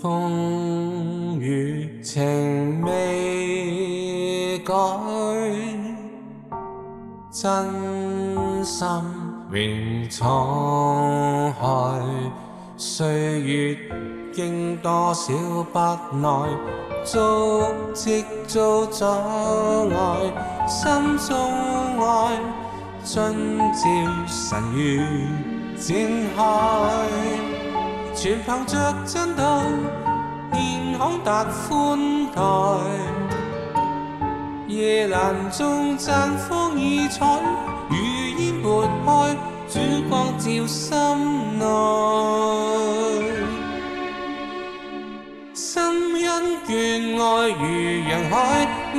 风雨情未改，真心永沧海。岁月经多少不耐，足迹遭阻碍，心中爱，尽照晨雨展开。全憑着真愛，健康達寬待。夜阑中讚放異彩，如煙撥開，主光照心內。心恩眷愛如洋海，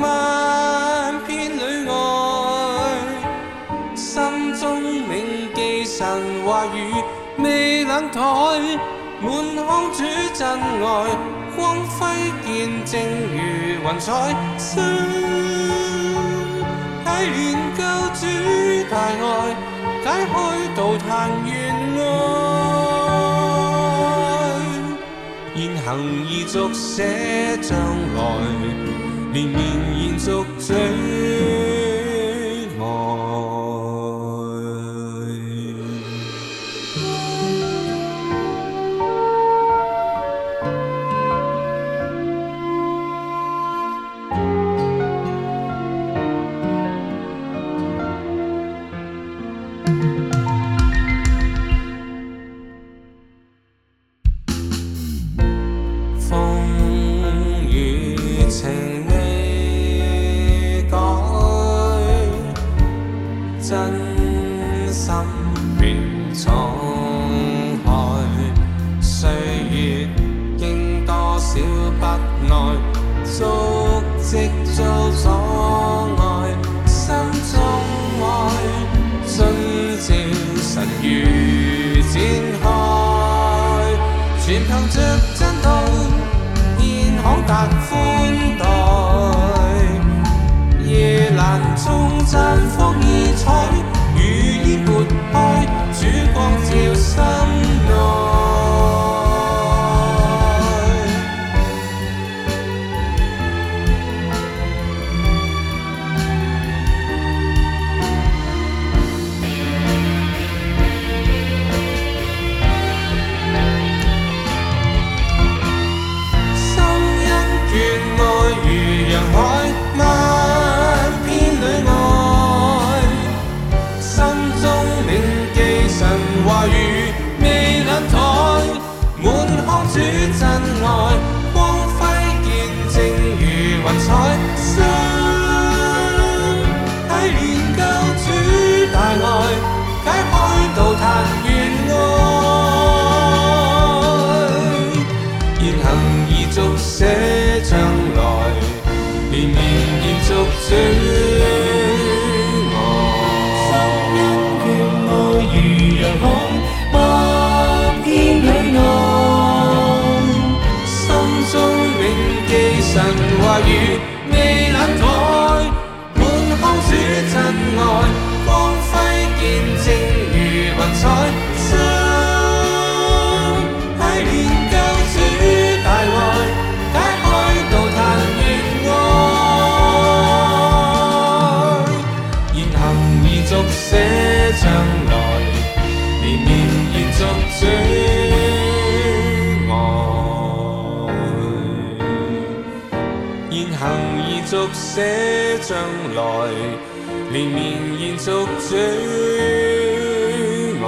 萬片里愛。心中铭記神話語，未冷台。满腔主真爱，光辉见证如云彩，想太念救主大爱，解开道叹怨爱，言行已续写将来，连绵延续最。情未改，真心別敞開。歲月經多少不愛，足跡遭阻礙，心中愛遵照神諭展開，全憑着真道。達夫。绽风异彩，如烟不褪。主真爱。話語未冷怠，滿腔主真愛，光輝見證如雲彩，心係連救主大愛，解開道壇願愛，言行已續寫將來，年年延續主。言行延续写将来，连绵延续最爱。